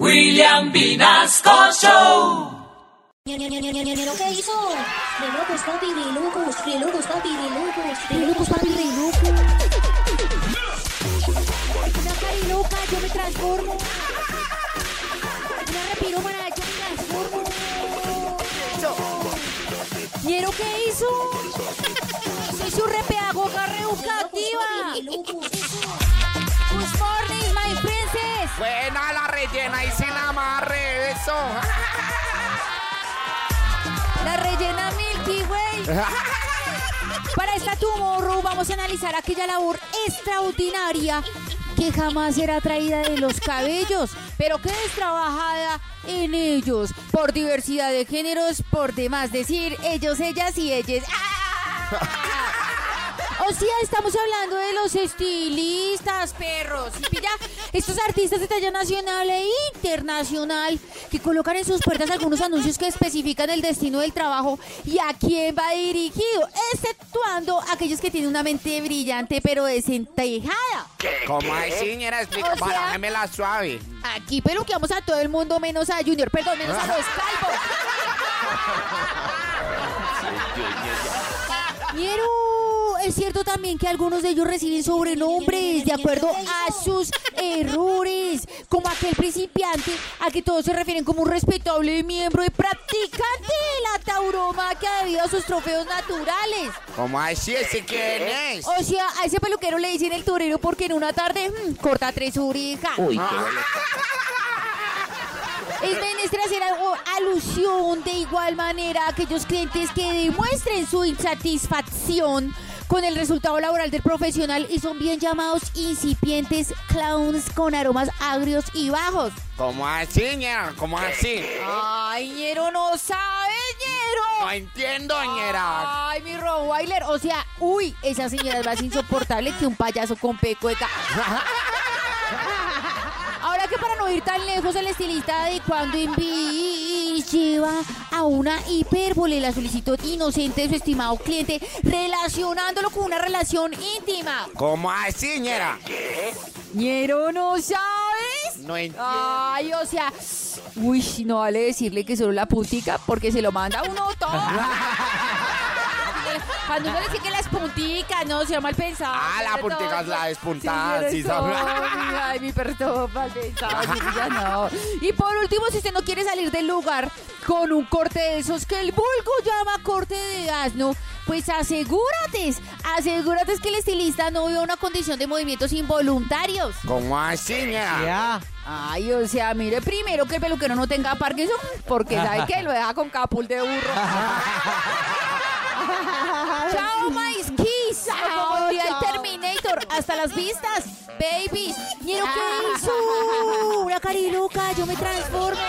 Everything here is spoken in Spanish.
William Vinasco Show. ¿Qué hizo? De locos, papi, de locos, de locos, papi, de locos, de locos, papi, de locos. Una cariloca, yo me transformo. Una repiromana, yo me transformo. ¿Quiero qué hizo? Soy su repeagoga reeducativa. Buena la rellena y sin amarre, eso. La rellena Milky Way. Para esta Tomorrow vamos a analizar aquella labor extraordinaria que jamás será traída de los cabellos, pero que es trabajada en ellos por diversidad de géneros, por demás decir ellos, ellas y ellas. ¡Ah! O sea, estamos hablando de los estilistas, perros. ¿sí pilla? Estos artistas de talla nacional e internacional que colocan en sus puertas algunos anuncios que especifican el destino del trabajo y a quién va dirigido, exceptuando aquellos que tienen una mente brillante pero desentejada. ¿Cómo así, señora? Explica, O sea- bajámela suave. Aquí peluqueamos a todo el mundo menos a Junior, perdón, menos a los calvos. Ñero, es cierto también que algunos de ellos reciben sobrenombres de acuerdo a sus errores, como aquel principiante a que todos se refieren como un respetable miembro y practicante de la tauromaquia debido a sus trofeos naturales. ¿Cómo así? ¿Ese quién es? O sea, a ese peluquero le dicen el torero porque en una tarde mm, corta tres orejas. Es menester hacer algo, alusión de igual manera a aquellos clientes que demuestren su insatisfacción con el resultado laboral del profesional y son bien llamados incipientes clowns con aromas agrios y bajos. ¿Cómo así, señora? ¿Cómo así? Ay, ñero, no sabes, ñero. No entiendo, señora. Ay, mi Rottweiler. O sea, uy, esa señora es más insoportable que un payaso con peco de ca- Ahora que para no ir tan lejos, el estilista de cuando envi lleva a una hipérbole la solicitud inocente de su estimado cliente, relacionándolo con una relación íntima. ¿Cómo así, señora? ¿Ñero no sabes? No entiendo. Ay, o sea, uy, no vale decirle que solo la puntica porque se lo manda uno todo. Cuando uno dice que las punticas, no, se mal pensado. Ah, la sobre puntica es todo. la despuntada, sí, sabe. Ay, mi perro mal pensado, sí, ya no. Y por último, si usted no quiere salir del lugar con un corte de esos que el vulgo llama corte de asno, pues asegúrate, asegúrate que el estilista no vea una condición de movimientos involuntarios. ¿Cómo así, señora? Ay, o sea, mire primero que el peluquero no tenga Parkinson, porque sabe que lo deja con capul de burro. Chao, my skis. Como el Terminator. Hasta las vistas, babies. ¿Quiero qué hizo? Una cariluca, yo me transformo.